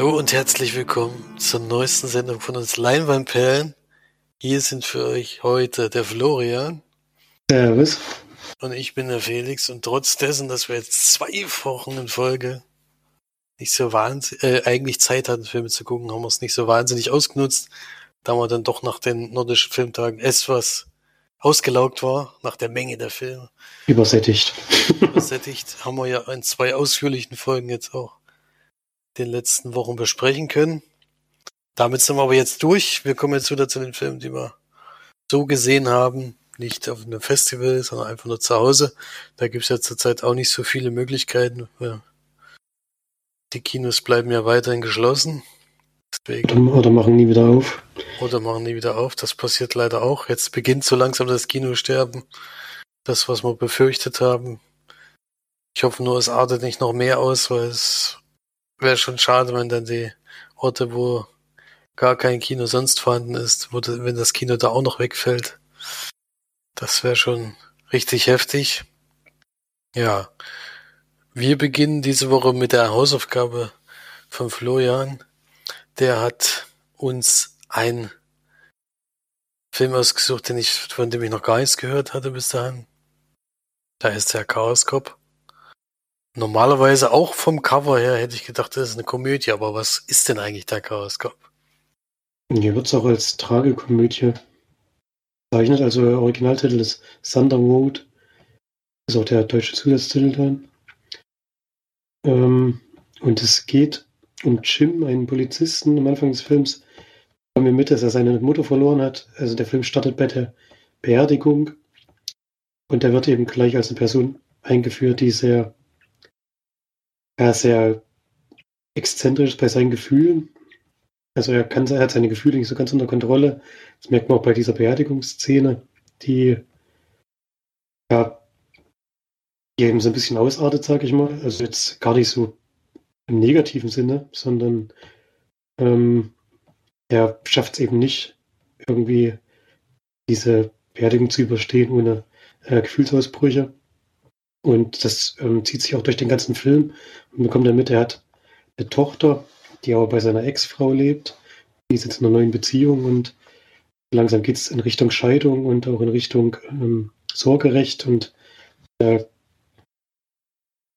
Hallo und herzlich willkommen zur neuesten Sendung von uns Leinwandperlen. Hier sind für euch heute der Florian. Servus. Und ich bin der Felix. Und trotz dessen, dass wir jetzt zwei Wochen in Folge nicht so wahnsinnig, äh, eigentlich Zeit hatten, Filme zu gucken, haben wir es nicht so wahnsinnig ausgenutzt, da wir dann doch nach den nordischen Filmtagen etwas ausgelaugt war, nach der Menge der Filme. Übersättigt. Übersättigt haben wir ja in zwei ausführlichen Folgen jetzt auch den letzten Wochen besprechen können. Damit sind wir aber jetzt durch. Wir kommen jetzt wieder zu den Filmen, die wir so gesehen haben. Nicht auf einem Festival, sondern einfach nur zu Hause. Da gibt es ja zurzeit auch nicht so viele Möglichkeiten. Die Kinos bleiben ja weiterhin geschlossen. Deswegen, oder machen nie wieder auf. Oder machen nie wieder auf. Das passiert leider auch. Jetzt beginnt so langsam das Kinosterben. Das, was wir befürchtet haben. Ich hoffe nur, es artet nicht noch mehr aus, weil es wäre schon schade, wenn dann die Orte, wo gar kein Kino sonst vorhanden ist, wo, wenn das Kino da auch noch wegfällt. Das wäre schon richtig heftig. Ja. Wir beginnen diese Woche mit der Hausaufgabe von Florian. Der hat uns ein Film ausgesucht, den ich, von dem ich noch gar nichts gehört hatte bis dahin. Da ist der Chaos Cop. Normalerweise auch vom Cover her hätte ich gedacht, das ist eine Komödie, aber was ist denn eigentlich der Chaos Cop? Hier wird es auch als Tragekomödie bezeichnet. Also der Originaltitel ist Thunder Road. Ist auch der deutsche Zusatztitel dann. Ähm, und es geht um Jim, einen Polizisten. Am Anfang des Films kommen wir mit, dass er seine Mutter verloren hat. Also der Film startet bei der Beerdigung. Und er wird eben gleich als eine Person eingeführt, die sehr er ist sehr exzentrisch bei seinen Gefühlen. Also er, kann, er hat seine Gefühle nicht so ganz unter Kontrolle. Das merkt man auch bei dieser Beerdigungsszene, die ja die eben so ein bisschen ausartet, sag ich mal. Also jetzt gar nicht so im negativen Sinne, sondern ähm, er schafft es eben nicht, irgendwie diese Beerdigung zu überstehen ohne äh, Gefühlsausbrüche. Und das ähm, zieht sich auch durch den ganzen Film. Man kommt damit, er hat eine Tochter, die aber bei seiner Ex-Frau lebt. Die ist jetzt in einer neuen Beziehung und langsam geht es in Richtung Scheidung und auch in Richtung ähm, Sorgerecht. Und da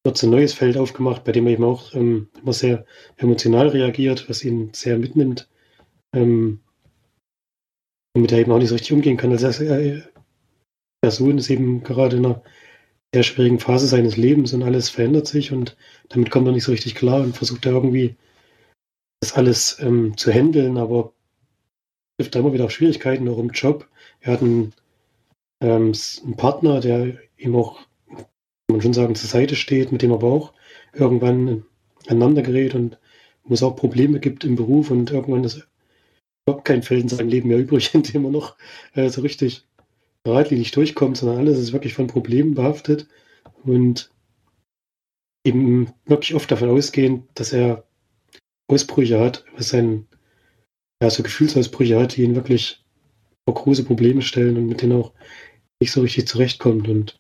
wird so ein neues Feld aufgemacht, bei dem er eben auch ähm, immer sehr emotional reagiert, was ihn sehr mitnimmt. Ähm, mit der eben auch nicht so richtig umgehen kann. Also er, der Sohn ist eben gerade in einer sehr schwierigen Phase seines Lebens und alles verändert sich und damit kommt er nicht so richtig klar und versucht da irgendwie das alles ähm, zu handeln, aber trifft da immer wieder auf Schwierigkeiten, auch im Job. Er hat einen, ähm, einen Partner, der ihm auch, kann man schon sagen, zur Seite steht, mit dem er aber auch irgendwann aneinander gerät und wo es auch Probleme gibt im Beruf und irgendwann ist überhaupt kein Feld in seinem Leben mehr übrig, in dem er noch äh, so richtig geradlinig durchkommt, sondern alles ist wirklich von Problemen behaftet und eben wirklich oft davon ausgehend, dass er Ausbrüche hat, was sein, ja, so Gefühlsausbrüche hat, die ihn wirklich vor große Probleme stellen und mit denen auch nicht so richtig zurechtkommt. Und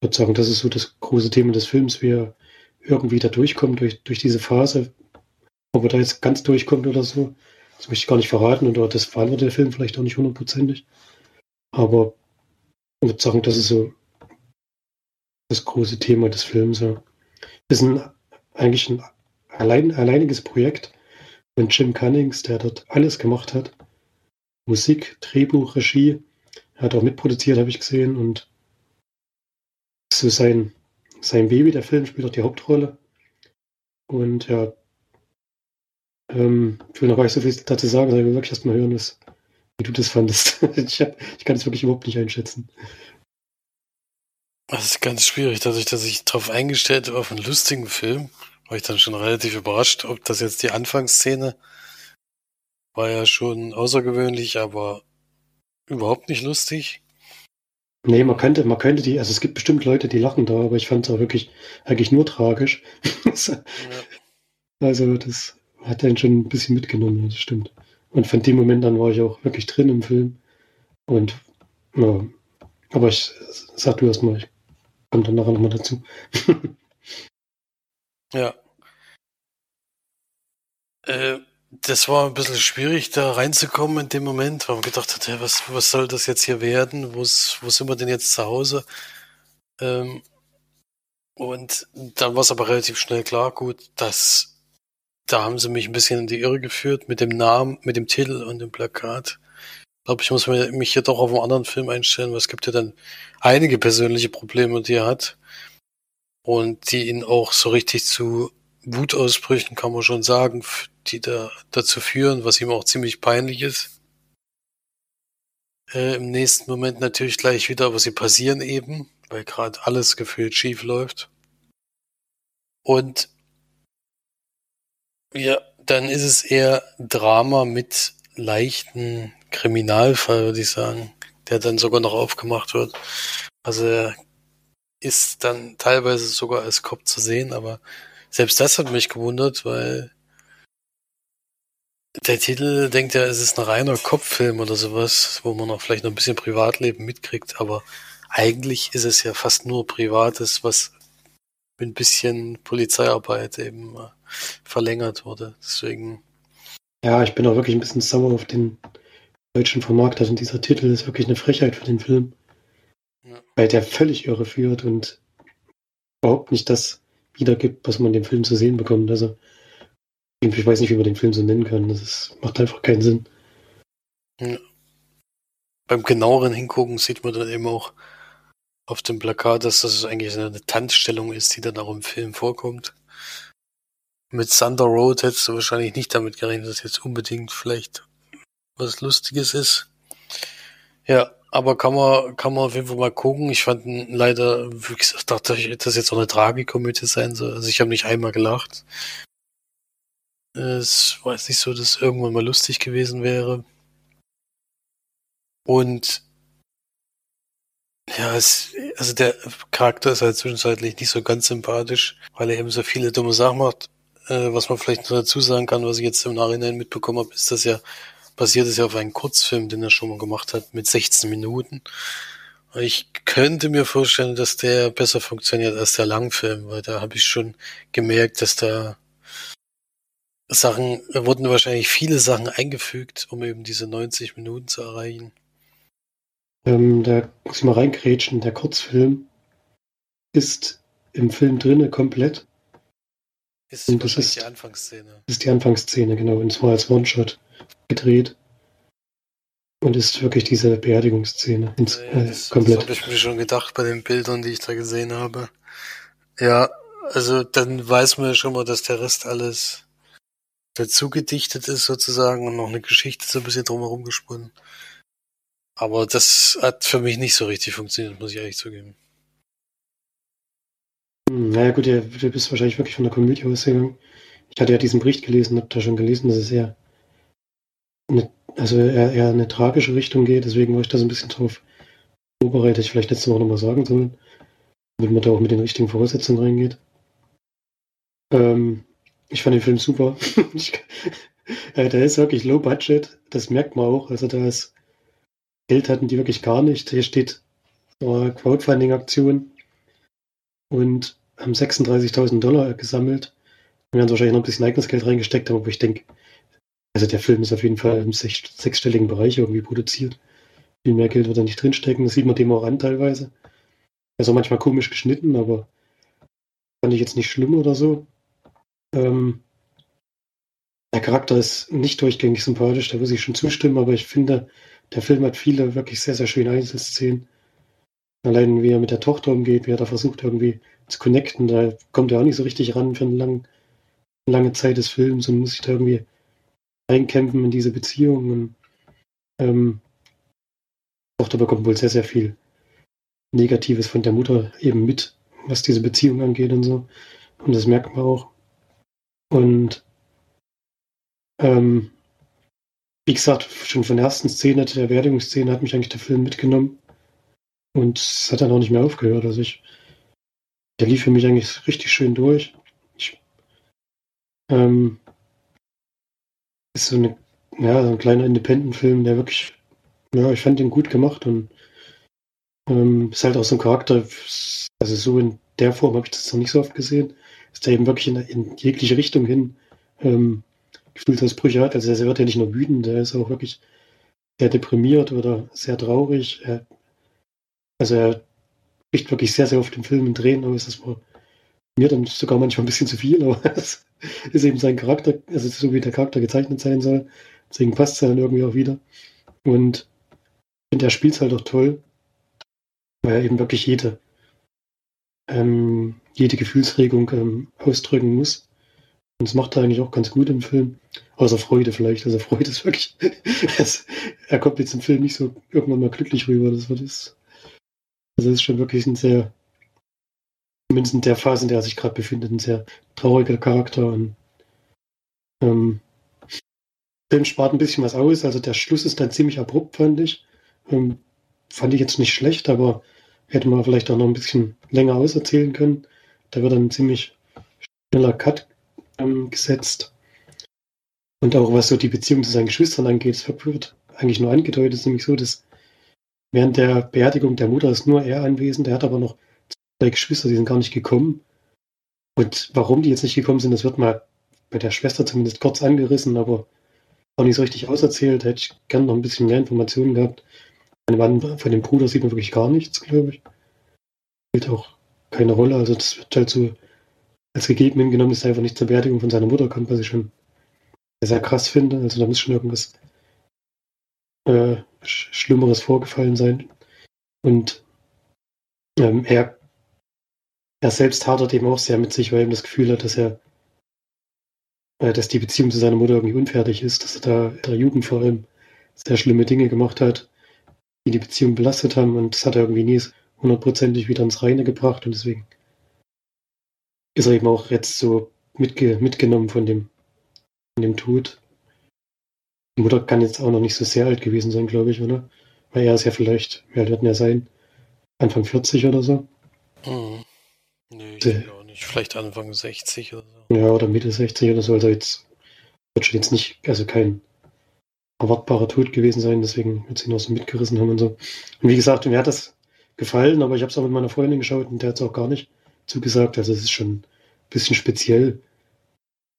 ich würde sagen, das ist so das große Thema des Films, wie er irgendwie da durchkommt durch, durch diese Phase. Ob er da jetzt ganz durchkommt oder so, das möchte ich gar nicht verraten und das verantwortet der Film vielleicht auch nicht hundertprozentig. Aber ich würde sagen, das ist so das große Thema des Films. Ja. Ist ein, eigentlich ein allein, alleiniges Projekt von Jim Cunnings, der dort alles gemacht hat. Musik, Drehbuch, Regie. Er hat auch mitproduziert, habe ich gesehen. Und so sein, sein Baby, der Film, spielt auch die Hauptrolle. Und ja, ähm, ich will noch gar nicht so viel dazu sagen, sondern wirklich erst mal hören, was, wie du das fandest. ich, hab, ich kann es wirklich überhaupt nicht einschätzen. Das ist ganz schwierig, dadurch, dass ich darauf eingestellt habe auf einen lustigen Film, war ich dann schon relativ überrascht, ob das jetzt die Anfangsszene war ja schon außergewöhnlich, aber überhaupt nicht lustig. Nee, man könnte, man könnte die, also es gibt bestimmt Leute, die lachen da, aber ich fand es auch wirklich, eigentlich nur tragisch. ja. Also das hat dann schon ein bisschen mitgenommen, das stimmt. Und von dem Moment an war ich auch wirklich drin im Film. Und ja, aber ich sag du erst mal, ich komme dann nachher nochmal dazu. ja. Äh, das war ein bisschen schwierig, da reinzukommen in dem Moment, weil man gedacht hat, hey, was, was soll das jetzt hier werden? Wo, wo sind wir denn jetzt zu Hause? Ähm, und dann war es aber relativ schnell klar, gut, dass da haben sie mich ein bisschen in die Irre geführt mit dem Namen, mit dem Titel und dem Plakat. Ich glaube, ich muss mich hier doch auf einen anderen Film einstellen, weil es gibt ja dann einige persönliche Probleme, die er hat. Und die ihn auch so richtig zu Wutausbrüchen, kann man schon sagen, die da dazu führen, was ihm auch ziemlich peinlich ist. Äh, Im nächsten Moment natürlich gleich wieder, aber sie passieren eben, weil gerade alles gefühlt schief läuft. Und ja, dann ist es eher Drama mit leichten Kriminalfall, würde ich sagen, der dann sogar noch aufgemacht wird. Also er ist dann teilweise sogar als Cop zu sehen, aber selbst das hat mich gewundert, weil der Titel denkt ja, es ist ein reiner Kopffilm oder sowas, wo man auch vielleicht noch ein bisschen Privatleben mitkriegt, aber eigentlich ist es ja fast nur Privates, was mit ein bisschen Polizeiarbeit eben äh, verlängert wurde. Deswegen. Ja, ich bin auch wirklich ein bisschen sauer auf den deutschen Vermarkter und dieser Titel ist wirklich eine Frechheit für den Film. Ja. Weil der völlig irreführt und überhaupt nicht das wiedergibt, was man dem Film zu sehen bekommt. Also, ich weiß nicht, wie man den Film so nennen kann. Das ist, macht einfach keinen Sinn. Ja. Beim genaueren Hingucken sieht man dann eben auch auf dem Plakat, dass das eigentlich eine Tanzstellung ist, die dann auch im Film vorkommt. Mit Thunder Road hättest du wahrscheinlich nicht damit gerechnet, dass jetzt unbedingt vielleicht was Lustiges ist. Ja, aber kann man, kann man auf jeden Fall mal gucken. Ich fand leider, wie gesagt, dachte ich, dass jetzt auch eine Tragikomödie sein soll. Also ich habe nicht einmal gelacht. Es war jetzt nicht so, dass irgendwann mal lustig gewesen wäre. Und ja, es, also der Charakter ist halt zwischenzeitlich nicht so ganz sympathisch, weil er eben so viele dumme Sachen macht. Äh, was man vielleicht noch dazu sagen kann, was ich jetzt im Nachhinein mitbekommen habe, ist, dass ja basiert ist ja auf einem Kurzfilm, den er schon mal gemacht hat, mit 16 Minuten. Ich könnte mir vorstellen, dass der besser funktioniert als der Langfilm, weil da habe ich schon gemerkt, dass da Sachen, wurden wahrscheinlich viele Sachen eingefügt, um eben diese 90 Minuten zu erreichen. Ähm, da muss ich mal reingrätschen. Der Kurzfilm ist im Film drinne komplett. Ist und das ist die Anfangsszene. Das ist die Anfangsszene, genau. Und zwar als One-Shot gedreht. Und ist wirklich diese Beerdigungsszene ins, ja, das, äh, komplett. Das habe ich mir schon gedacht bei den Bildern, die ich da gesehen habe. Ja, also dann weiß man ja schon mal, dass der Rest alles dazu gedichtet ist sozusagen und noch eine Geschichte so ein bisschen drumherum gesponnen. Aber das hat für mich nicht so richtig funktioniert, muss ich ehrlich zugeben. Hm, naja gut, du bist wahrscheinlich wirklich von der Komödie ausgegangen. Ich hatte ja diesen Bericht gelesen, hab da schon gelesen, dass es eher eine, also eher, eher eine tragische Richtung geht, deswegen war ich da so ein bisschen drauf vorbereitet, ich vielleicht letzte Woche nochmal sagen sollen, damit man da auch mit den richtigen Voraussetzungen reingeht. Ähm, ich fand den Film super. ich, äh, der ist wirklich low budget, das merkt man auch. Also da ist Geld hatten die wirklich gar nicht. Hier steht äh, Crowdfunding-Aktion und haben 36.000 Dollar gesammelt. Wir haben wahrscheinlich noch ein bisschen eigenes Geld reingesteckt, aber ich denke, also der Film ist auf jeden Fall im sech sechsstelligen Bereich irgendwie produziert. Viel mehr Geld wird da nicht drinstecken. Das sieht man dem auch an teilweise. Also manchmal komisch geschnitten, aber fand ich jetzt nicht schlimm oder so. Ähm, der Charakter ist nicht durchgängig sympathisch, da muss ich schon zustimmen, aber ich finde, der Film hat viele wirklich sehr, sehr schöne Einzelszenen. Allein wie er mit der Tochter umgeht, wie er da versucht irgendwie zu connecten, da kommt er auch nicht so richtig ran für eine lang, lange Zeit des Films und muss sich da irgendwie einkämpfen in diese Beziehung. Und, ähm, die Tochter bekommt wohl sehr, sehr viel Negatives von der Mutter eben mit, was diese Beziehung angeht und so. Und das merkt man auch. Und ähm, wie gesagt, schon von der ersten Szene, der Beerdigungsszene, hat mich eigentlich der Film mitgenommen. Und es hat dann auch nicht mehr aufgehört. Also ich, der lief für mich eigentlich richtig schön durch. Ich, ähm, ist so eine, ja, so ein kleiner Independent-Film, der wirklich, ja, ich fand den gut gemacht und ähm, ist halt auch so ein Charakter, also so in der Form habe ich das noch nicht so oft gesehen, ist der eben wirklich in, in jegliche Richtung hin ähm, Gefühlsausbrüche hat. Also er wird ja nicht nur wütend, er ist auch wirklich sehr deprimiert oder sehr traurig. Er, also er spricht wirklich sehr, sehr oft im Film in Tränen aus. Das war mir dann sogar manchmal ein bisschen zu viel, aber es ist eben sein Charakter, also so wie der Charakter gezeichnet sein soll. Deswegen passt es dann irgendwie auch wieder. Und ich finde, er spielt es halt auch toll, weil er eben wirklich jede, ähm, jede Gefühlsregung ähm, ausdrücken muss. Und das macht er eigentlich auch ganz gut im Film. Außer Freude vielleicht. Also Freude ist wirklich. er kommt jetzt im Film nicht so irgendwann mal glücklich rüber. Das wird. Also es ist schon wirklich ein sehr, zumindest in der Phase, in der er sich gerade befindet, ein sehr trauriger Charakter. Und ähm, der Film spart ein bisschen was aus. Also der Schluss ist dann ziemlich abrupt, fand ich. Ähm, fand ich jetzt nicht schlecht, aber hätte man vielleicht auch noch ein bisschen länger auserzählen können. Da wird dann ein ziemlich schneller Cut ähm, gesetzt. Und auch was so die Beziehung zu seinen Geschwistern angeht, es wird eigentlich nur angedeutet, ist nämlich so, dass während der Beerdigung der Mutter ist nur er anwesend, er hat aber noch zwei Geschwister, die sind gar nicht gekommen. Und warum die jetzt nicht gekommen sind, das wird mal bei der Schwester zumindest kurz angerissen, aber auch nicht so richtig auserzählt. Hätte ich gern noch ein bisschen mehr Informationen gehabt. Von dem Bruder sieht man wirklich gar nichts, glaube ich. Spielt auch keine Rolle. Also das wird halt so als gegeben hingenommen, dass er einfach nicht zur Beerdigung von seiner Mutter kommt, was ich schon sehr krass finde. Also da muss schon irgendwas äh, Schlimmeres vorgefallen sein. Und ähm, er, er selbst hadert eben auch sehr mit sich, weil er eben das Gefühl hat, dass er äh, dass die Beziehung zu seiner Mutter irgendwie unfertig ist, dass er da in der Jugend vor allem sehr schlimme Dinge gemacht hat, die die Beziehung belastet haben und das hat er irgendwie nie hundertprozentig wieder ins Reine gebracht und deswegen ist er eben auch jetzt so mitge mitgenommen von dem, von dem Tod. Die Mutter kann jetzt auch noch nicht so sehr alt gewesen sein, glaube ich, oder? Weil er ist ja vielleicht, wie alt wird er sein? Anfang 40 oder so? Hm. Nee, ich denke auch nicht. Vielleicht Anfang 60 oder so. Ja, oder Mitte 60 oder so. Also jetzt wird schon jetzt nicht, also kein erwartbarer Tod gewesen sein, deswegen wird sie ihn auch so mitgerissen haben und so. Und wie gesagt, mir hat das gefallen, aber ich habe es auch mit meiner Freundin geschaut und der hat es auch gar nicht zugesagt. Also es ist schon ein bisschen speziell.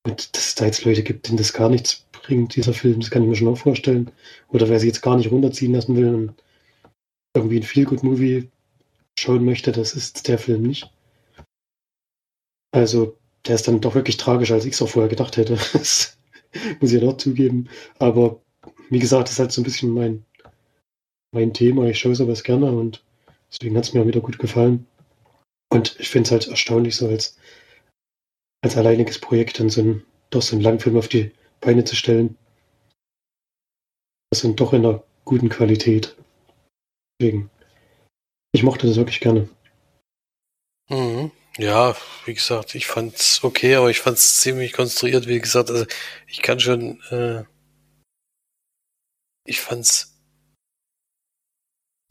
Und dass es da jetzt Leute gibt, denen das gar nichts bringt, dieser Film, das kann ich mir schon auch vorstellen. Oder wer sich jetzt gar nicht runterziehen lassen will und irgendwie ein Feel-Good-Movie schauen möchte, das ist der Film nicht. Also, der ist dann doch wirklich tragisch, als ich es auch vorher gedacht hätte. Das muss ich ja doch zugeben. Aber wie gesagt, das ist halt so ein bisschen mein, mein Thema. Ich schaue sowas gerne und deswegen hat es mir auch wieder gut gefallen. Und ich finde es halt erstaunlich, so als, als alleiniges Projekt dann so ein, doch so einen Langfilm auf die Beine zu stellen. Das sind doch in einer guten Qualität. Deswegen, ich mochte das wirklich gerne. Mhm. Ja, wie gesagt, ich fand's okay, aber ich fand's ziemlich konstruiert, wie gesagt, also ich kann schon, äh, ich fand's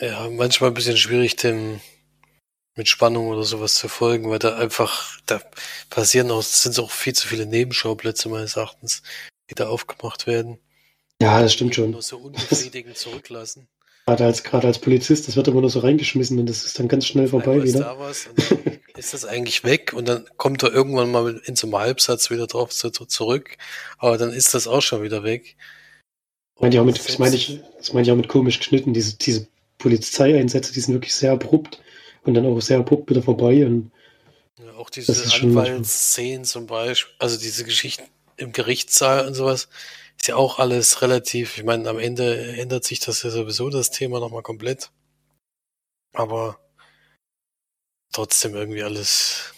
ja manchmal ein bisschen schwierig, dem mit Spannung oder sowas zu folgen, weil da einfach, da passieren auch, sind auch viel zu viele Nebenschauplätze meines Erachtens, die da aufgemacht werden. Ja, das stimmt schon. Nur so unbefriedigend zurücklassen. Gerade als, gerade als Polizist, das wird immer nur so reingeschmissen und das ist dann ganz schnell vorbei Einmal wieder. Ist, da ist das eigentlich weg und dann kommt er irgendwann mal in so einem Halbsatz wieder drauf zu, zurück, aber dann ist das auch schon wieder weg. Meine ich auch mit, das meine ich, das meine ich auch mit komisch geschnitten, diese, diese Polizeieinsätze, die sind wirklich sehr abrupt und dann auch sehr abrupt wieder vorbei. Und ja, auch diese Anwaltsszenen zum Beispiel, also diese Geschichten im Gerichtssaal und sowas, ist ja auch alles relativ, ich meine, am Ende ändert sich das ja sowieso das Thema nochmal komplett. Aber trotzdem irgendwie alles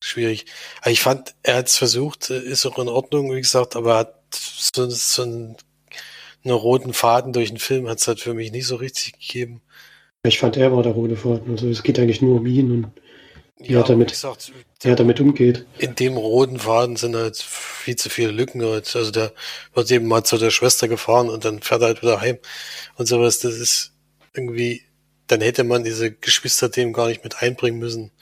schwierig. Aber ich fand, er hat es versucht, ist auch in Ordnung, wie gesagt, aber er hat so, so einen, einen roten Faden durch den Film hat es halt für mich nicht so richtig gegeben. Ich fand, er war der rote Faden. Also es geht eigentlich nur um ihn und wie, ja, er, damit, gesagt, wie er damit umgeht. In dem roten Faden sind halt viel zu viele Lücken. Halt. Also der wird eben mal zu der Schwester gefahren und dann fährt er halt wieder heim und sowas. Das ist irgendwie, dann hätte man diese Geschwisterthemen gar nicht mit einbringen müssen.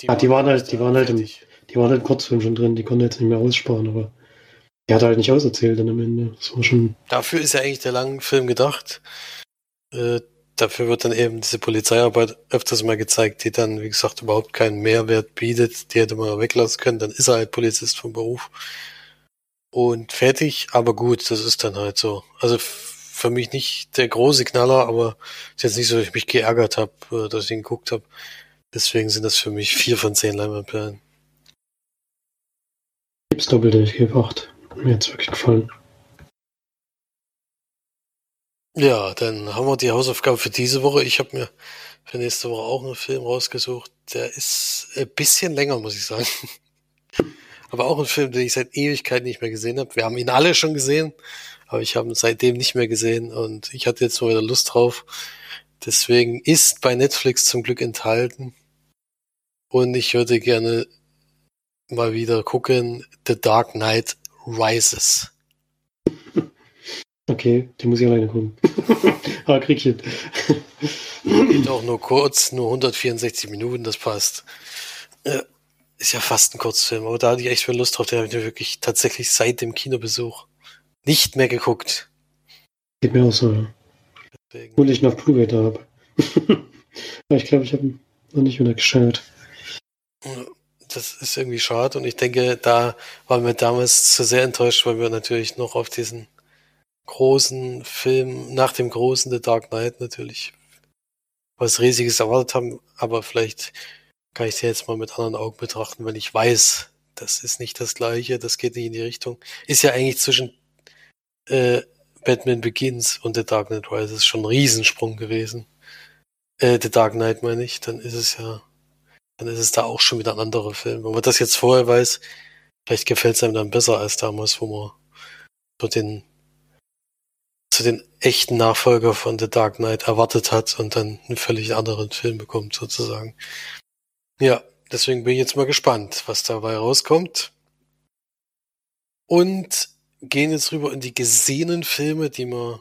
Die, ah, die waren halt, die waren halt, im, die waren halt Kurzfilm schon drin, die konnte jetzt nicht mehr aussparen, aber er hat halt nicht auserzählt dann am Ende. Das war schon. Dafür ist ja eigentlich der lange Film gedacht. Äh, dafür wird dann eben diese Polizeiarbeit öfters mal gezeigt, die dann, wie gesagt, überhaupt keinen Mehrwert bietet. Die hätte man weglassen können, dann ist er halt Polizist vom Beruf. und fertig, aber gut, das ist dann halt so. Also für mich nicht der große Knaller, aber ist jetzt nicht so, dass ich mich geärgert habe, äh, dass ich ihn geguckt habe. Deswegen sind das für mich vier von zehn Leinwandperlen. Gibt's doppelte, ich gebe acht. Mir hat's wirklich gefallen. Ja, dann haben wir die Hausaufgabe für diese Woche. Ich habe mir für nächste Woche auch einen Film rausgesucht. Der ist ein bisschen länger, muss ich sagen. Aber auch ein Film, den ich seit Ewigkeit nicht mehr gesehen habe. Wir haben ihn alle schon gesehen, aber ich habe ihn seitdem nicht mehr gesehen und ich hatte jetzt mal wieder Lust drauf. Deswegen ist bei Netflix zum Glück enthalten. Und ich würde gerne mal wieder gucken The Dark Knight Rises. Okay, die muss ich alleine gucken. Aber krieg ich hin. Geht auch nur kurz, nur 164 Minuten, das passt. Ist ja fast ein Kurzfilm, aber da hatte ich echt viel Lust drauf. Den habe ich mir wirklich tatsächlich seit dem Kinobesuch nicht mehr geguckt. Geht mir auch so, ja. Deswegen. Obwohl ich noch Blu-ray da habe. aber ich glaube, ich habe ihn noch nicht wieder geschaut. Das ist irgendwie schade und ich denke, da waren wir damals zu sehr enttäuscht, weil wir natürlich noch auf diesen großen Film, nach dem großen The Dark Knight natürlich was Riesiges erwartet haben, aber vielleicht kann ich den jetzt mal mit anderen Augen betrachten, wenn ich weiß, das ist nicht das gleiche, das geht nicht in die Richtung. Ist ja eigentlich zwischen äh, Batman Begins und The Dark Knight Rises schon ein Riesensprung gewesen. Äh, The Dark Knight meine ich, dann ist es ja, dann ist es da auch schon wieder ein anderer Film. Wenn man das jetzt vorher weiß, vielleicht gefällt es einem dann besser als damals, wo man so den zu den echten Nachfolger von The Dark Knight erwartet hat und dann einen völlig anderen Film bekommt, sozusagen. Ja, deswegen bin ich jetzt mal gespannt, was dabei rauskommt. Und gehen jetzt rüber in die gesehenen Filme, die man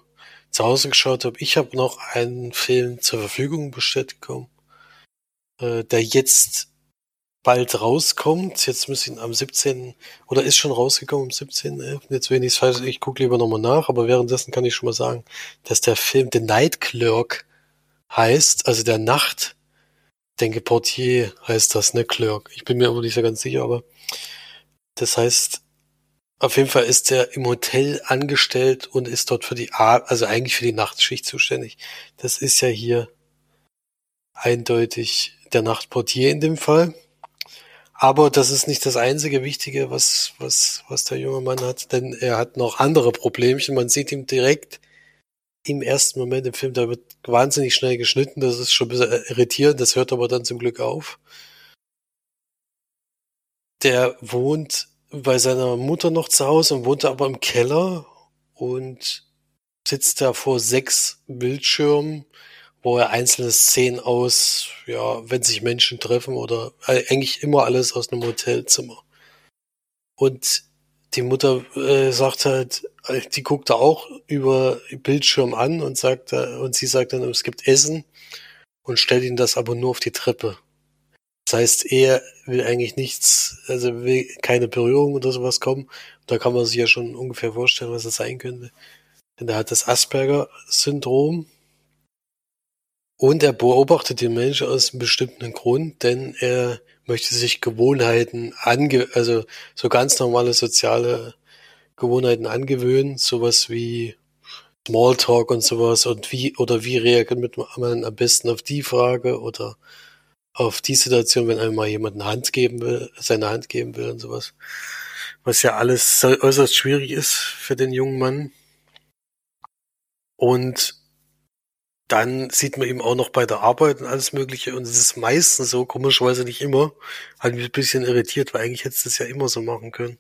zu Hause geschaut habe. Ich habe noch einen Film zur Verfügung bestellt bekommen, äh, der jetzt bald rauskommt. Jetzt müssen ihn am 17. oder ist schon rausgekommen am 17. Jetzt will ich falsch, ich gucke lieber nochmal nach, aber währenddessen kann ich schon mal sagen, dass der Film The Night Clerk heißt, also der Nacht, denke Portier heißt das, ne, Clerk. Ich bin mir aber nicht so ganz sicher, aber das heißt, auf jeden Fall ist er im Hotel angestellt und ist dort für die, also eigentlich für die Nachtschicht zuständig. Das ist ja hier eindeutig der Nachtportier in dem Fall. Aber das ist nicht das einzige Wichtige, was, was, was der junge Mann hat, denn er hat noch andere Problemchen. Man sieht ihm direkt im ersten Moment im Film, da wird wahnsinnig schnell geschnitten, das ist schon ein bisschen irritierend, das hört aber dann zum Glück auf. Der wohnt bei seiner Mutter noch zu Hause und wohnt aber im Keller und sitzt da vor sechs Bildschirmen wo er einzelne Szenen aus, ja, wenn sich Menschen treffen oder äh, eigentlich immer alles aus einem Hotelzimmer. Und die Mutter äh, sagt halt, äh, die guckt da auch über Bildschirm an und sagt, äh, und sie sagt dann, es gibt Essen und stellt ihn das aber nur auf die Treppe. Das heißt, er will eigentlich nichts, also will keine Berührung oder sowas kommen. Da kann man sich ja schon ungefähr vorstellen, was das sein könnte. Denn er hat das Asperger-Syndrom und er beobachtet den Menschen aus einem bestimmten Grund, denn er möchte sich Gewohnheiten ange, also so ganz normale soziale Gewohnheiten angewöhnen, sowas wie Smalltalk und sowas und wie oder wie reagiert man am besten auf die Frage oder auf die Situation, wenn einem mal jemand eine Hand geben will, seine Hand geben will und sowas. Was ja alles äußerst schwierig ist für den jungen Mann. Und dann sieht man eben auch noch bei der Arbeit und alles Mögliche. Und es ist meistens so, komischerweise nicht immer, hat mich ein bisschen irritiert, weil eigentlich hättest du es ja immer so machen können.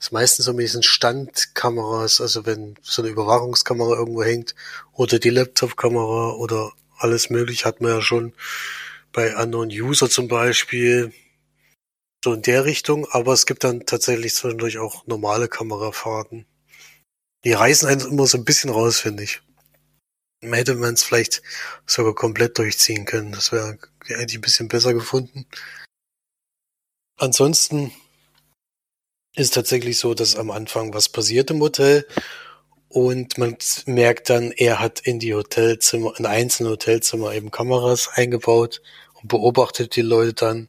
Es ist meistens so mit diesen Standkameras, also wenn so eine Überwachungskamera irgendwo hängt oder die Laptop-Kamera oder alles mögliche hat man ja schon bei anderen User zum Beispiel so in der Richtung, aber es gibt dann tatsächlich zwischendurch auch normale Kamerafahrten. Die reißen einen immer so ein bisschen raus, finde ich hätte man es vielleicht sogar komplett durchziehen können. Das wäre eigentlich ein bisschen besser gefunden. Ansonsten ist tatsächlich so, dass am Anfang was passiert im Hotel und man merkt dann, er hat in die Hotelzimmer, in einzelne Hotelzimmer eben Kameras eingebaut und beobachtet die Leute dann.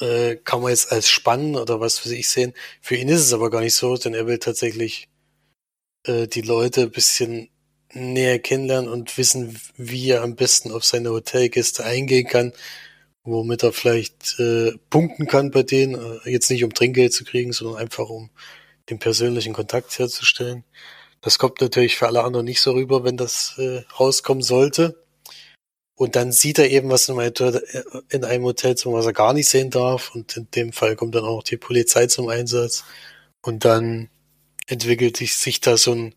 äh, kann man jetzt als spannend oder was für sich sehen. Für ihn ist es aber gar nicht so, denn er will tatsächlich äh, die Leute ein bisschen näher kennenlernen und wissen, wie er am besten auf seine Hotelgäste eingehen kann, womit er vielleicht äh, punkten kann bei denen, äh, jetzt nicht um Trinkgeld zu kriegen, sondern einfach um den persönlichen Kontakt herzustellen. Das kommt natürlich für alle anderen nicht so rüber, wenn das äh, rauskommen sollte. Und dann sieht er eben, was in einem Hotelzimmer, was er gar nicht sehen darf. Und in dem Fall kommt dann auch die Polizei zum Einsatz. Und dann entwickelt sich da so ein,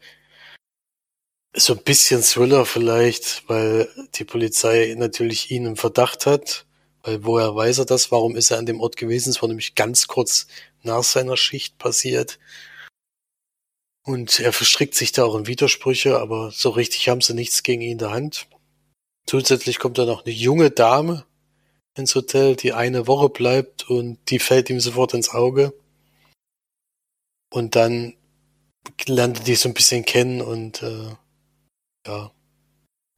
so ein bisschen Thriller vielleicht, weil die Polizei natürlich ihn im Verdacht hat. Weil woher weiß er das? Warum ist er an dem Ort gewesen? Es war nämlich ganz kurz nach seiner Schicht passiert. Und er verstrickt sich da auch in Widersprüche, aber so richtig haben sie nichts gegen ihn in der Hand. Zusätzlich kommt da noch eine junge Dame ins Hotel, die eine Woche bleibt und die fällt ihm sofort ins Auge. Und dann lernt er die so ein bisschen kennen und äh, ja,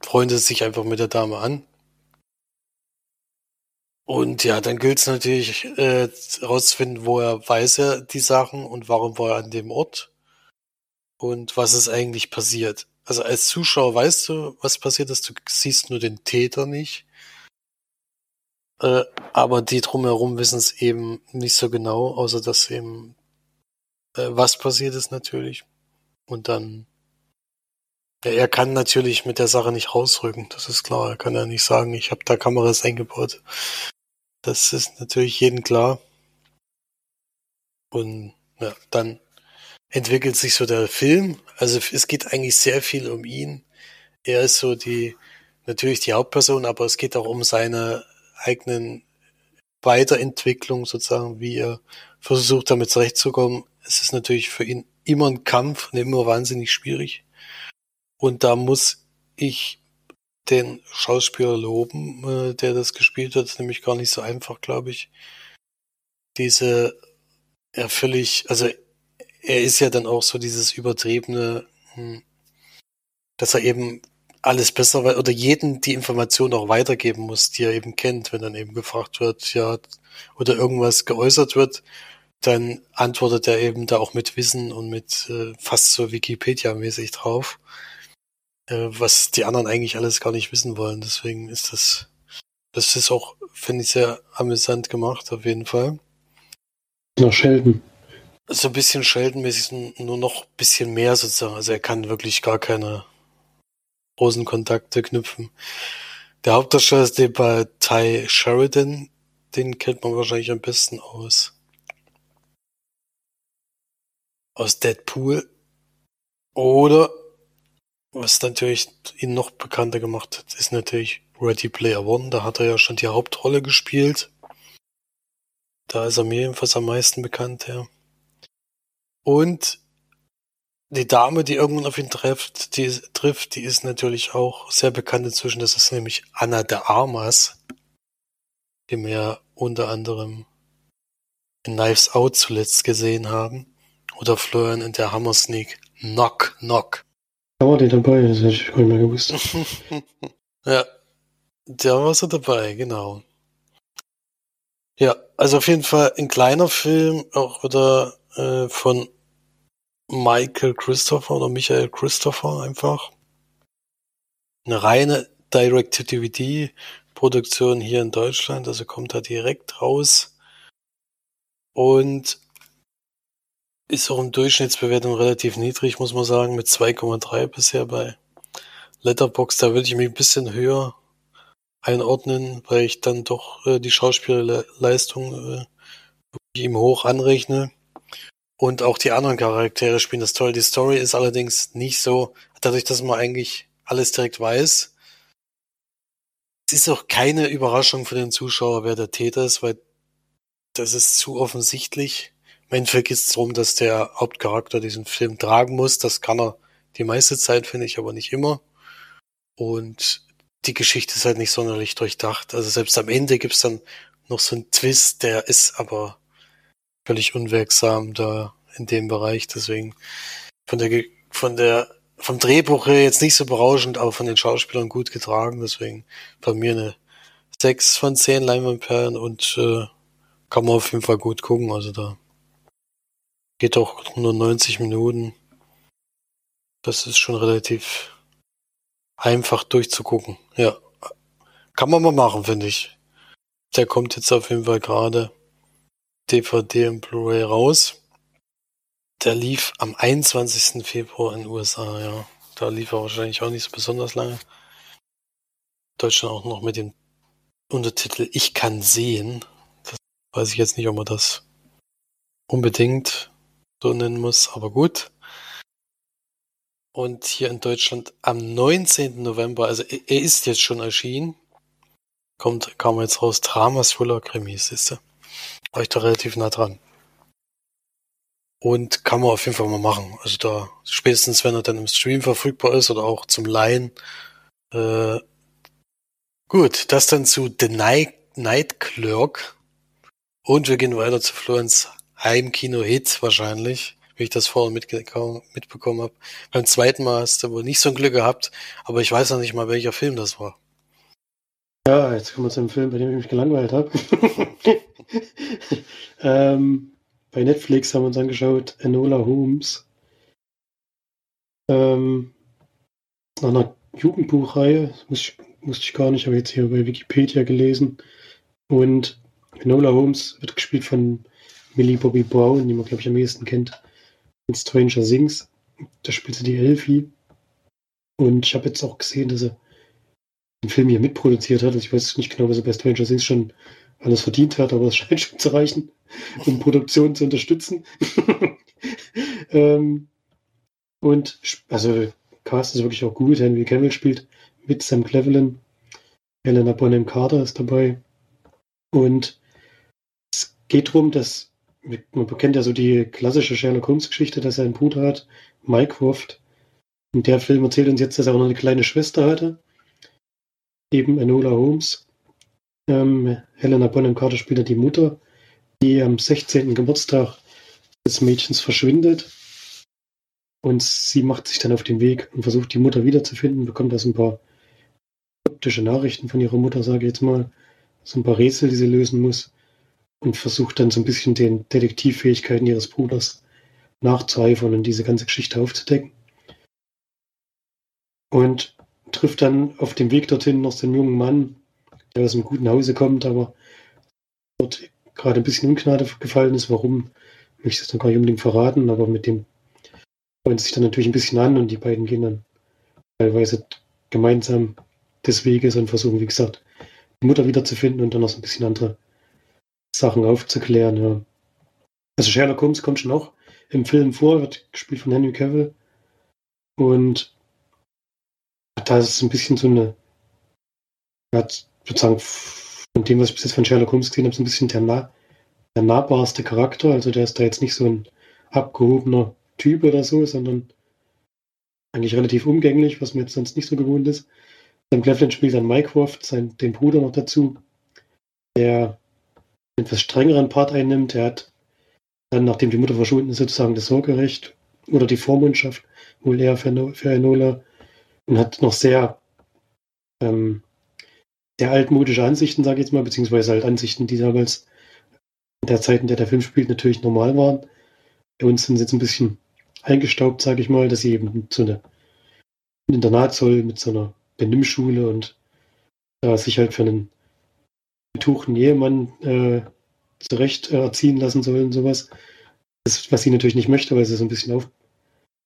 freundet sich einfach mit der Dame an. Und ja, dann gilt es natürlich äh, rauszufinden, woher weiß er die Sachen und warum war er an dem Ort und was ist eigentlich passiert also als Zuschauer weißt du, was passiert ist, du siehst nur den Täter nicht. Äh, aber die drumherum wissen es eben nicht so genau, außer dass eben äh, was passiert ist natürlich. Und dann er kann natürlich mit der Sache nicht rausrücken, das ist klar. Er kann ja nicht sagen, ich habe da Kameras eingebaut. Das ist natürlich jedem klar. Und ja, dann entwickelt sich so der Film. Also es geht eigentlich sehr viel um ihn. Er ist so die, natürlich die Hauptperson, aber es geht auch um seine eigenen Weiterentwicklung sozusagen, wie er versucht damit zurechtzukommen. Es ist natürlich für ihn immer ein Kampf und immer wahnsinnig schwierig. Und da muss ich den Schauspieler loben, äh, der das gespielt hat. Das ist nämlich gar nicht so einfach, glaube ich. Diese, ja, völlig, also er ist ja dann auch so dieses übertriebene, hm, dass er eben alles besser oder jeden die Information auch weitergeben muss, die er eben kennt, wenn dann eben gefragt wird, ja, oder irgendwas geäußert wird, dann antwortet er eben da auch mit Wissen und mit äh, fast so Wikipedia-mäßig drauf, äh, was die anderen eigentlich alles gar nicht wissen wollen. Deswegen ist das, das ist auch, finde ich, sehr amüsant gemacht, auf jeden Fall. Noch Sheldon so ein bisschen Sheldon-mäßig, nur noch ein bisschen mehr sozusagen. Also er kann wirklich gar keine großen Kontakte knüpfen. Der Hauptdarsteller ist der bei Ty Sheridan. Den kennt man wahrscheinlich am besten aus. Aus Deadpool. Oder, was natürlich ihn noch bekannter gemacht hat, ist natürlich Ready Player One. Da hat er ja schon die Hauptrolle gespielt. Da ist er mir jedenfalls am meisten bekannt, ja. Und die Dame, die irgendwann auf ihn trifft, die trifft, die ist natürlich auch sehr bekannt inzwischen. Das ist nämlich Anna de Armas, die wir unter anderem in Knives Out zuletzt gesehen haben. Oder Florian in der Hammer Sneak. Knock, knock. Da war die dabei, das hätte ich gar nicht mehr gewusst. ja, da war sie dabei, genau. Ja, also auf jeden Fall ein kleiner Film, auch wieder äh, von Michael Christopher oder Michael Christopher einfach. Eine reine Direct-to-DVD-Produktion hier in Deutschland, also kommt da direkt raus. Und ist auch im Durchschnittsbewertung relativ niedrig, muss man sagen, mit 2,3 bisher bei Letterbox. Da würde ich mich ein bisschen höher einordnen, weil ich dann doch äh, die Schauspielerleistung äh, ihm hoch anrechne. Und auch die anderen Charaktere spielen das toll. Die Story ist allerdings nicht so, dadurch, dass man eigentlich alles direkt weiß. Es ist auch keine Überraschung für den Zuschauer, wer der Täter ist, weil das ist zu offensichtlich. Im Endeffekt geht es darum, dass der Hauptcharakter diesen Film tragen muss. Das kann er die meiste Zeit, finde ich, aber nicht immer. Und die Geschichte ist halt nicht sonderlich durchdacht. Also selbst am Ende gibt's dann noch so einen Twist, der ist aber völlig unwirksam da in dem Bereich. Deswegen von der, von der, vom Drehbuch her jetzt nicht so berauschend, aber von den Schauspielern gut getragen. Deswegen von mir eine 6 von 10 Leinwandperlen und äh, kann man auf jeden Fall gut gucken. Also da geht auch nur 90 Minuten. Das ist schon relativ einfach durchzugucken. Ja. Kann man mal machen, finde ich. Der kommt jetzt auf jeden Fall gerade DVD und Blu-ray raus. Der lief am 21. Februar in den USA, ja. Da lief er wahrscheinlich auch nicht so besonders lange. Deutschland auch noch mit dem Untertitel Ich kann sehen. Das weiß ich jetzt nicht, ob man das unbedingt so nennen muss, aber gut. Und hier in Deutschland am 19. November, also er ist jetzt schon erschienen, kommt, kam jetzt raus, Drama, Thriller, Krimi, siehst du? War ich da relativ nah dran. Und kann man auf jeden Fall mal machen. Also da, spätestens wenn er dann im Stream verfügbar ist oder auch zum Leihen. Äh, gut, das dann zu The Night, Night Clerk. Und wir gehen weiter zu Florence Heimkino-Hit wahrscheinlich, wie ich das vorher mitbekommen habe. Beim zweiten Mal hast du wohl nicht so ein Glück gehabt, aber ich weiß noch nicht mal, welcher Film das war. Ja, jetzt kommen wir zu einem Film, bei dem ich mich gelangweilt habe. ähm, bei Netflix haben wir uns angeschaut Enola Holmes. Ähm, nach einer Jugendbuchreihe, muss musste ich gar nicht, aber jetzt hier bei Wikipedia gelesen. Und Enola Holmes wird gespielt von Millie Bobby Brown, die man, glaube ich, am ehesten kennt. In Stranger Things. Da spielt sie die Elfie. Und ich habe jetzt auch gesehen, dass er den Film hier mitproduziert hat. Also ich weiß nicht genau, was er bei Stranger Things schon alles verdient hat, aber es scheint schon zu reichen, um Produktion zu unterstützen. ähm, und also Cast ist wirklich auch gut. Henry Cavill spielt mit Sam Cleveland. Helena Bonham Carter ist dabei. Und es geht darum, dass man kennt ja so die klassische Sherlock Holmes Geschichte, dass er einen Bruder hat, Mycroft. Und der Film erzählt uns jetzt, dass er auch noch eine kleine Schwester hatte eben Enola Holmes. Ähm, Helena Bonham Carter spielt die Mutter, die am 16. Geburtstag des Mädchens verschwindet. Und sie macht sich dann auf den Weg und versucht, die Mutter wiederzufinden, bekommt also ein paar optische Nachrichten von ihrer Mutter, sage ich jetzt mal. So ein paar Rätsel, die sie lösen muss. Und versucht dann so ein bisschen den Detektivfähigkeiten ihres Bruders nachzueifern und diese ganze Geschichte aufzudecken. Und trifft dann auf dem Weg dorthin noch einen jungen Mann, der aus einem guten Hause kommt, aber dort gerade ein bisschen Ungnade gefallen ist. Warum, möchte ich das noch gar nicht unbedingt verraten, aber mit dem freuen sich dann natürlich ein bisschen an und die beiden gehen dann teilweise gemeinsam des Weges und versuchen, wie gesagt, die Mutter wiederzufinden und dann noch so ein bisschen andere Sachen aufzuklären. Ja. Also Sherlock Holmes kommt schon auch im Film vor, wird gespielt von Henry Cavill. Und da ist es ein bisschen so eine, ja, sozusagen von dem, was ich bis jetzt von Sherlock Holmes gesehen habe, so ein bisschen der, nah, der nahbarste Charakter. Also der ist da jetzt nicht so ein abgehobener Typ oder so, sondern eigentlich relativ umgänglich, was mir jetzt sonst nicht so gewohnt ist. Dann Cleveland spielt dann Mycroft, sein, den Bruder noch dazu, der etwas strengeren Part einnimmt. Er hat dann, nachdem die Mutter verschwunden ist, sozusagen das Sorgerecht oder die Vormundschaft, wohl eher für, für Enola und hat noch sehr, ähm, sehr altmodische Ansichten, sage ich jetzt mal, beziehungsweise halt Ansichten, die damals in der Zeit, in der der Film spielt, natürlich normal waren. Bei uns sind sie jetzt ein bisschen eingestaubt, sage ich mal, dass sie eben so eine ein Internat soll mit so einer Benimmschule und da sich halt für einen betuchten Ehemann äh, zurecht äh, erziehen lassen soll und sowas. Das, was sie natürlich nicht möchte, weil sie so ein bisschen auf,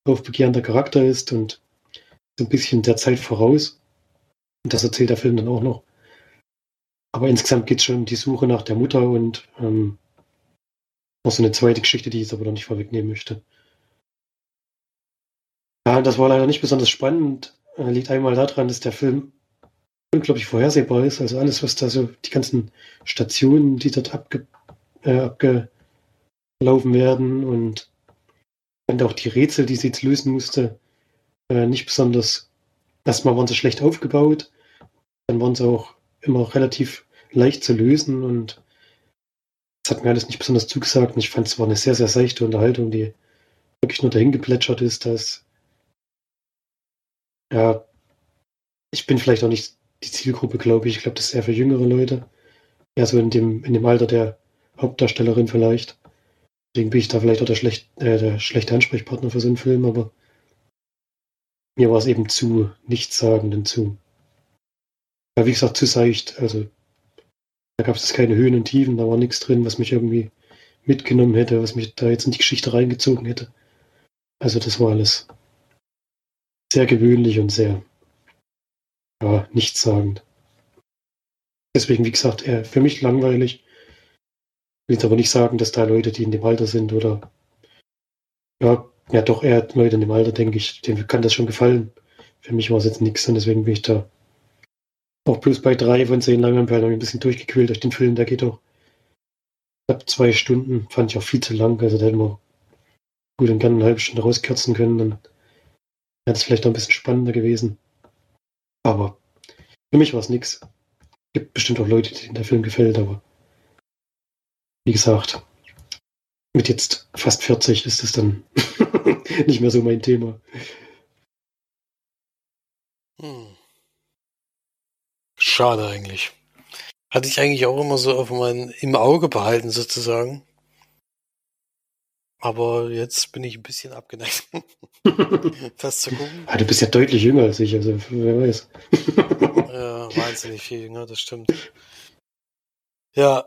aufbegehrender Charakter ist und so ein bisschen der Zeit voraus. Und das erzählt der Film dann auch noch. Aber insgesamt geht es schon um die Suche nach der Mutter und ähm, noch so eine zweite Geschichte, die ich jetzt aber noch nicht vorwegnehmen möchte. Ja, das war leider nicht besonders spannend. Äh, liegt einmal daran, dass der Film unglaublich vorhersehbar ist. Also alles, was da so, die ganzen Stationen, die dort abge, äh, abgelaufen werden und dann auch die Rätsel, die sie jetzt lösen musste, äh, nicht besonders, erstmal waren sie schlecht aufgebaut, dann waren sie auch immer relativ leicht zu lösen und es hat mir alles nicht besonders zugesagt und ich fand es war eine sehr, sehr seichte Unterhaltung, die wirklich nur dahin geplätschert ist, dass ja, ich bin vielleicht auch nicht die Zielgruppe, glaube ich. Ich glaube, das ist eher für jüngere Leute. Ja, so in dem, in dem Alter der Hauptdarstellerin vielleicht. Deswegen bin ich da vielleicht auch der, schlecht, äh, der schlechte Ansprechpartner für so einen Film, aber mir war es eben zu nichtssagend und zu, ja, wie gesagt, zu seicht. Also da gab es keine Höhen und Tiefen, da war nichts drin, was mich irgendwie mitgenommen hätte, was mich da jetzt in die Geschichte reingezogen hätte. Also das war alles sehr gewöhnlich und sehr ja, nichtssagend. Deswegen, wie gesagt, eher für mich langweilig. Ich will jetzt aber nicht sagen, dass da Leute, die in dem Alter sind oder ja, ja doch eher Leute in dem Alter, denke ich, denen kann das schon gefallen. Für mich war es jetzt nichts und deswegen bin ich da auch bloß bei drei von zehn Langanperlen ein bisschen durchgequält durch den Film. Der geht auch knapp zwei Stunden, fand ich auch viel zu lang. Also da hätten wir gut und gerne eine halbe Stunde rauskürzen können. Dann wäre es vielleicht auch ein bisschen spannender gewesen. Aber für mich war es nichts. Gibt bestimmt auch Leute, denen der Film gefällt, aber wie gesagt, mit jetzt fast 40 ist es dann nicht mehr so mein Thema. Hm. Schade eigentlich. Hatte ich eigentlich auch immer so auf mein, im Auge behalten sozusagen. Aber jetzt bin ich ein bisschen abgeneigt, das zu gucken. Ah, du bist ja deutlich jünger als ich, also wer weiß. ja, wahnsinnig viel jünger, das stimmt. Ja,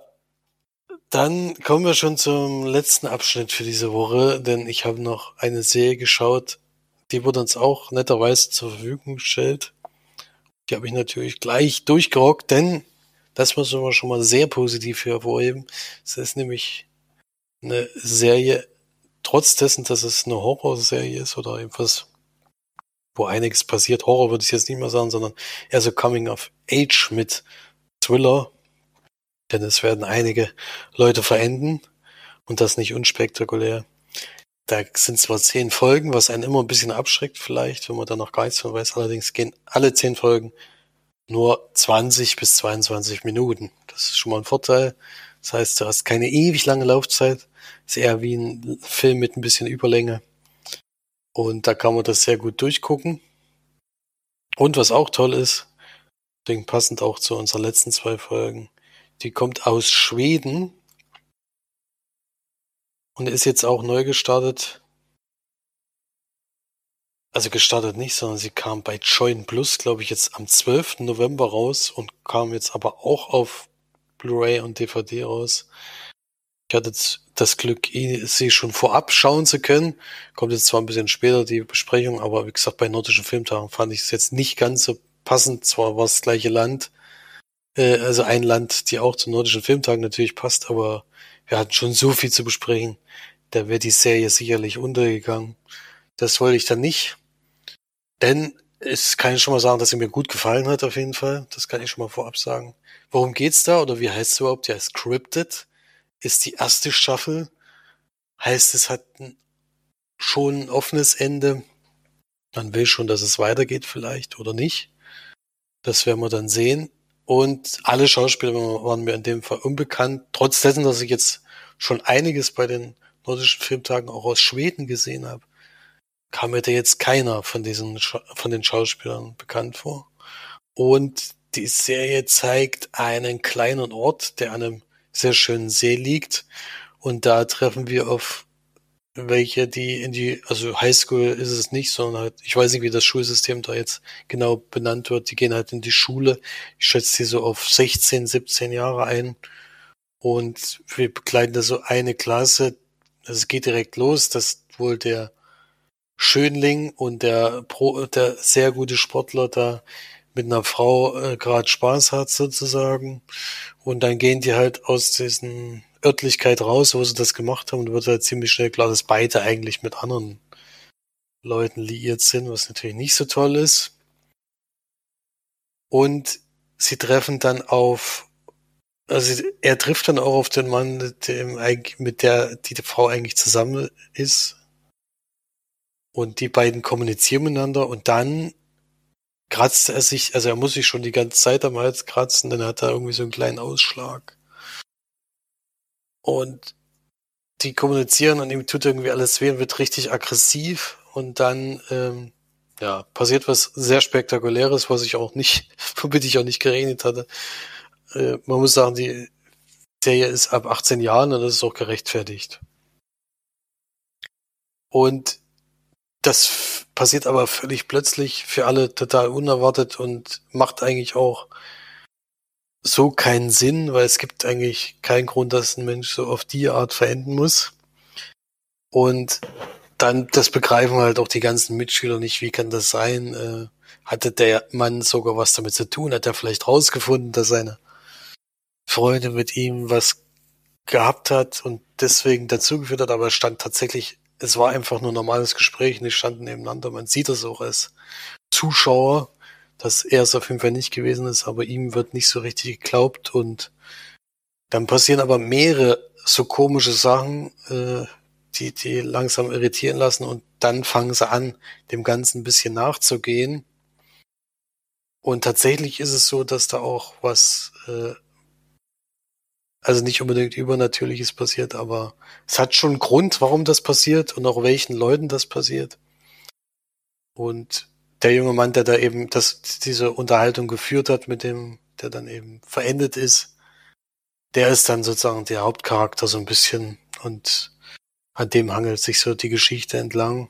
dann kommen wir schon zum letzten Abschnitt für diese Woche, denn ich habe noch eine Serie geschaut, die wurde uns auch netterweise zur Verfügung gestellt. Die habe ich natürlich gleich durchgerockt, denn das müssen wir schon mal sehr positiv hervorheben. Es ist nämlich eine Serie, trotz dessen, dass es eine Horrorserie ist oder etwas, wo einiges passiert. Horror würde ich jetzt nicht mehr sagen, sondern eher so Coming of Age mit Thriller, denn es werden einige Leute verenden und das nicht unspektakulär. Da sind zwar zehn Folgen, was einen immer ein bisschen abschreckt vielleicht, wenn man da noch gar nichts von weiß. Allerdings gehen alle zehn Folgen nur 20 bis 22 Minuten. Das ist schon mal ein Vorteil. Das heißt, du hast keine ewig lange Laufzeit. Ist eher wie ein Film mit ein bisschen Überlänge. Und da kann man das sehr gut durchgucken. Und was auch toll ist, deswegen passend auch zu unseren letzten zwei Folgen, die kommt aus Schweden und ist jetzt auch neu gestartet. Also gestartet nicht, sondern sie kam bei Join Plus, glaube ich, jetzt am 12. November raus und kam jetzt aber auch auf Blu-ray und DVD raus. Ich hatte das Glück, sie schon vorab schauen zu können. Kommt jetzt zwar ein bisschen später die Besprechung, aber wie gesagt, bei nordischen Filmtagen fand ich es jetzt nicht ganz so passend. Zwar war es das gleiche Land, äh, also ein Land, die auch zu nordischen Filmtagen natürlich passt, aber wir hatten schon so viel zu besprechen. Da wäre die Serie sicherlich untergegangen. Das wollte ich dann nicht. Denn es kann ich schon mal sagen, dass sie mir gut gefallen hat, auf jeden Fall. Das kann ich schon mal vorab sagen. Worum geht's da oder wie heißt es überhaupt? Ja, Scripted ist die erste Staffel. Heißt, es hat schon ein offenes Ende. Man will schon, dass es weitergeht vielleicht oder nicht. Das werden wir dann sehen. Und alle Schauspieler waren mir in dem Fall unbekannt. Trotz dessen, dass ich jetzt schon einiges bei den nordischen Filmtagen auch aus Schweden gesehen habe, kam mir da jetzt keiner von diesen, von den Schauspielern bekannt vor. Und die Serie zeigt einen kleinen Ort, der an einem sehr schönen See liegt. Und da treffen wir auf welche, die in die, also Highschool ist es nicht, sondern halt, ich weiß nicht, wie das Schulsystem da jetzt genau benannt wird. Die gehen halt in die Schule. Ich schätze sie so auf 16, 17 Jahre ein. Und wir begleiten da so eine Klasse. Es geht direkt los, dass wohl der Schönling und der Pro, der sehr gute Sportler da mit einer Frau äh, gerade Spaß hat sozusagen. Und dann gehen die halt aus diesen Örtlichkeit raus, wo sie das gemacht haben, und wird halt ziemlich schnell klar, dass beide eigentlich mit anderen Leuten liiert sind, was natürlich nicht so toll ist. Und sie treffen dann auf, also er trifft dann auch auf den Mann, dem, mit der die Frau eigentlich zusammen ist. Und die beiden kommunizieren miteinander und dann kratzt er sich, also er muss sich schon die ganze Zeit am Hals kratzen, dann hat er irgendwie so einen kleinen Ausschlag. Und die kommunizieren und ihm tut irgendwie alles weh und wird richtig aggressiv und dann ähm, ja, passiert was sehr Spektakuläres, was ich auch nicht, womit ich auch nicht geredet hatte. Äh, man muss sagen, die Serie ist ab 18 Jahren und das ist auch gerechtfertigt. Und das passiert aber völlig plötzlich für alle total unerwartet und macht eigentlich auch so keinen Sinn, weil es gibt eigentlich keinen Grund, dass ein Mensch so auf die Art verenden muss. Und dann, das begreifen halt auch die ganzen Mitschüler nicht, wie kann das sein? Äh, hatte der Mann sogar was damit zu tun? Hat er vielleicht rausgefunden, dass seine Freundin mit ihm was gehabt hat und deswegen dazugeführt hat, aber stand tatsächlich, es war einfach nur ein normales Gespräch und die standen nebeneinander. Man sieht das auch als Zuschauer, dass er es auf jeden Fall nicht gewesen ist, aber ihm wird nicht so richtig geglaubt und dann passieren aber mehrere so komische Sachen, äh, die, die langsam irritieren lassen und dann fangen sie an, dem Ganzen ein bisschen nachzugehen. Und tatsächlich ist es so, dass da auch was, äh, also nicht unbedingt Übernatürliches passiert, aber es hat schon einen Grund, warum das passiert und auch welchen Leuten das passiert. Und der junge Mann, der da eben das, diese Unterhaltung geführt hat mit dem, der dann eben verendet ist, der ist dann sozusagen der Hauptcharakter so ein bisschen und an dem hangelt sich so die Geschichte entlang.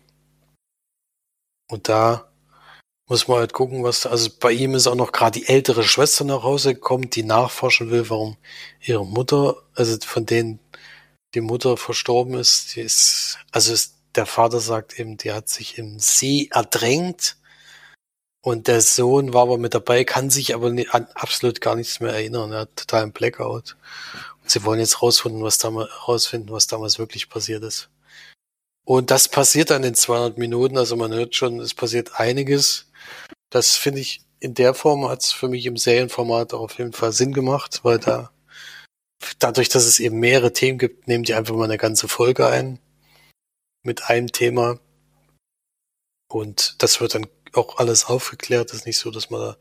Und da muss man halt gucken, was also bei ihm ist auch noch gerade die ältere Schwester nach Hause gekommen, die nachforschen will, warum ihre Mutter, also von denen die Mutter verstorben ist, die ist, also ist, der Vater sagt eben, die hat sich im See erdrängt und der Sohn war aber mit dabei, kann sich aber nicht, an absolut gar nichts mehr erinnern. Er hat total einen Blackout. Und sie wollen jetzt rausfinden, was damals, rausfinden, was damals wirklich passiert ist. Und das passiert dann in 200 Minuten. Also man hört schon, es passiert einiges. Das finde ich in der Form hat es für mich im Serienformat auch auf jeden Fall Sinn gemacht, weil da dadurch, dass es eben mehrere Themen gibt, nehmen die einfach mal eine ganze Folge ein mit einem Thema. Und das wird dann auch alles aufgeklärt. Es ist nicht so, dass man da,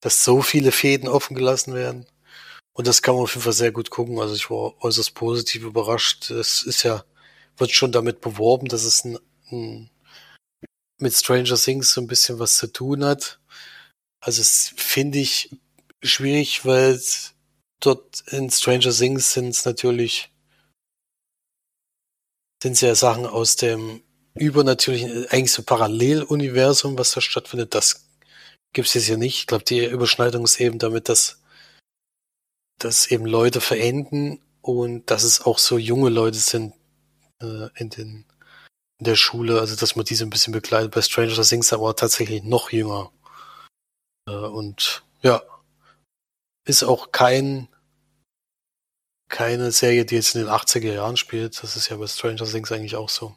dass so viele Fäden offen gelassen werden. Und das kann man auf jeden Fall sehr gut gucken. Also ich war äußerst positiv überrascht. Es ist ja, wird schon damit beworben, dass es ein, ein, mit Stranger Things so ein bisschen was zu tun hat. Also es finde ich schwierig, weil dort in Stranger Things sind es natürlich sind es ja Sachen aus dem übernatürlichen, eigentlich so Paralleluniversum, was da stattfindet, das gibt es jetzt hier nicht. Ich glaube, die Überschneidung ist eben damit, dass, dass eben Leute verenden und dass es auch so junge Leute sind äh, in, den, in der Schule, also dass man diese ein bisschen begleitet. Bei Stranger Things aber tatsächlich noch jünger. Äh, und ja, ist auch kein keine Serie, die jetzt in den 80er Jahren spielt. Das ist ja bei Stranger Things eigentlich auch so.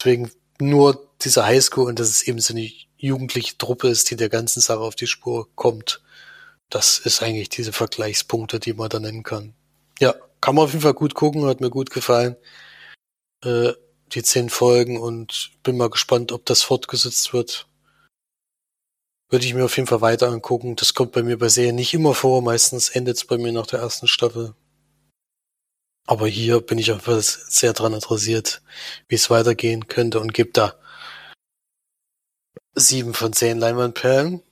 Deswegen nur diese Highschool und dass es eben so eine jugendliche Truppe ist, die der ganzen Sache auf die Spur kommt. Das ist eigentlich diese Vergleichspunkte, die man da nennen kann. Ja, kann man auf jeden Fall gut gucken, hat mir gut gefallen. Äh, die zehn Folgen und bin mal gespannt, ob das fortgesetzt wird. Würde ich mir auf jeden Fall weiter angucken. Das kommt bei mir bei Serien nicht immer vor. Meistens endet es bei mir nach der ersten Staffel. Aber hier bin ich auch sehr dran interessiert, wie es weitergehen könnte und gibt da sieben von zehn Leinwandperlen.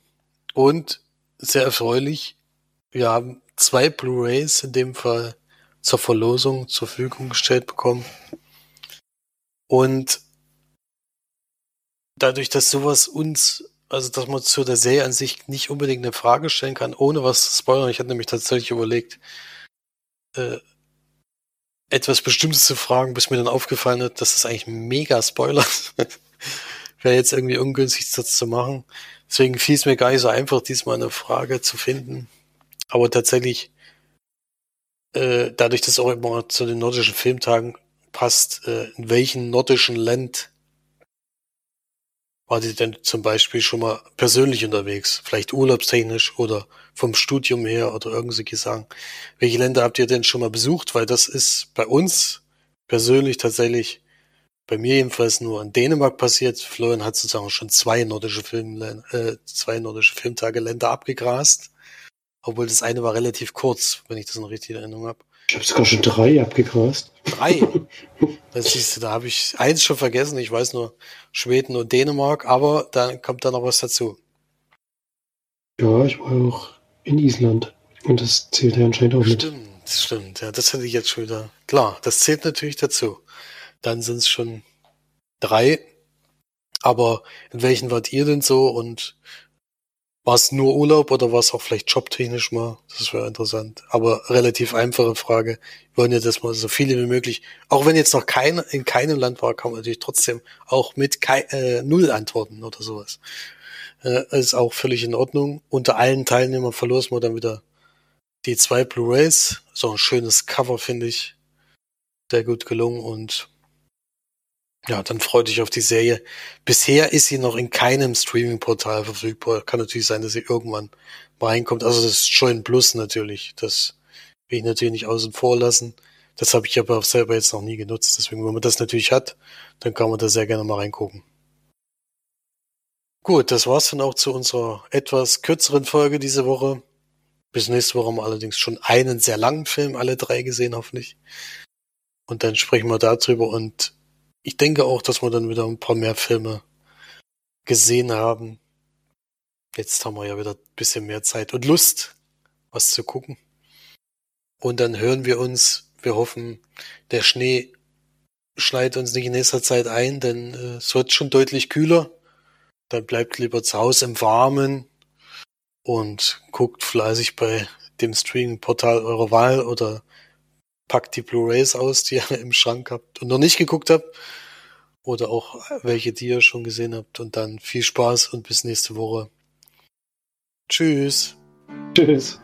Und sehr erfreulich, wir haben zwei Blu-rays in dem Fall zur Verlosung zur Verfügung gestellt bekommen. Und dadurch, dass sowas uns, also dass man zu der Serie an sich nicht unbedingt eine Frage stellen kann, ohne was zu spoilern, ich hatte nämlich tatsächlich überlegt, äh, etwas Bestimmtes zu fragen, bis mir dann aufgefallen hat, dass das eigentlich mega Spoiler Wäre jetzt irgendwie ungünstig, das zu machen. Deswegen fiel es mir gar nicht so einfach, diesmal eine Frage zu finden. Aber tatsächlich, äh, dadurch, dass auch immer zu den nordischen Filmtagen passt, äh, in welchem nordischen Land war die denn zum Beispiel schon mal persönlich unterwegs? Vielleicht urlaubstechnisch oder vom Studium her oder irgendwelche Sachen. Welche Länder habt ihr denn schon mal besucht? Weil das ist bei uns persönlich tatsächlich, bei mir jedenfalls nur in Dänemark passiert. Florian hat sozusagen schon zwei nordische Film, äh, zwei nordische Filmtage Länder abgegrast. Obwohl das eine war relativ kurz, wenn ich das noch richtig in Erinnerung habe. Ich habe sogar schon drei abgegrast. Drei? Das siehst du, da habe ich eins schon vergessen. Ich weiß nur Schweden und Dänemark, aber da kommt da noch was dazu. Ja, ich war auch in Island. Und das zählt ja anscheinend auch Stimmt. mit. Das stimmt, ja, das hätte ich jetzt schon wieder. Klar, das zählt natürlich dazu. Dann sind es schon drei. Aber in welchen wart ihr denn so und war es nur Urlaub oder war es auch vielleicht jobtechnisch mal? Das wäre interessant. Aber relativ einfache Frage. Wir wollen ja, dass man so viele wie möglich, auch wenn jetzt noch kein, in keinem Land war, kann man natürlich trotzdem auch mit kei, äh, Null antworten oder sowas. Äh, ist auch völlig in Ordnung. Unter allen Teilnehmern verlosen wir dann wieder die zwei Blu-rays. So ein schönes Cover, finde ich. Sehr gut gelungen und ja, dann freut dich auf die Serie. Bisher ist sie noch in keinem Streaming-Portal verfügbar. Kann natürlich sein, dass sie irgendwann mal reinkommt. Also das ist Join Plus natürlich. Das will ich natürlich nicht außen vor lassen. Das habe ich aber selber jetzt noch nie genutzt. Deswegen, wenn man das natürlich hat, dann kann man da sehr gerne mal reingucken. Gut, das war's dann auch zu unserer etwas kürzeren Folge diese Woche. Bis nächste Woche haben wir allerdings schon einen sehr langen Film, alle drei gesehen, hoffentlich. Und dann sprechen wir darüber und ich denke auch, dass wir dann wieder ein paar mehr Filme gesehen haben. Jetzt haben wir ja wieder ein bisschen mehr Zeit und Lust, was zu gucken. Und dann hören wir uns, wir hoffen, der Schnee schneit uns nicht in nächster Zeit ein, denn äh, es wird schon deutlich kühler. Dann bleibt lieber zu Hause im Warmen und guckt fleißig bei dem Streaming-Portal eurer Wahl oder packt die Blu-rays aus, die ihr im Schrank habt und noch nicht geguckt habt. Oder auch welche, die ihr schon gesehen habt. Und dann viel Spaß und bis nächste Woche. Tschüss. Tschüss.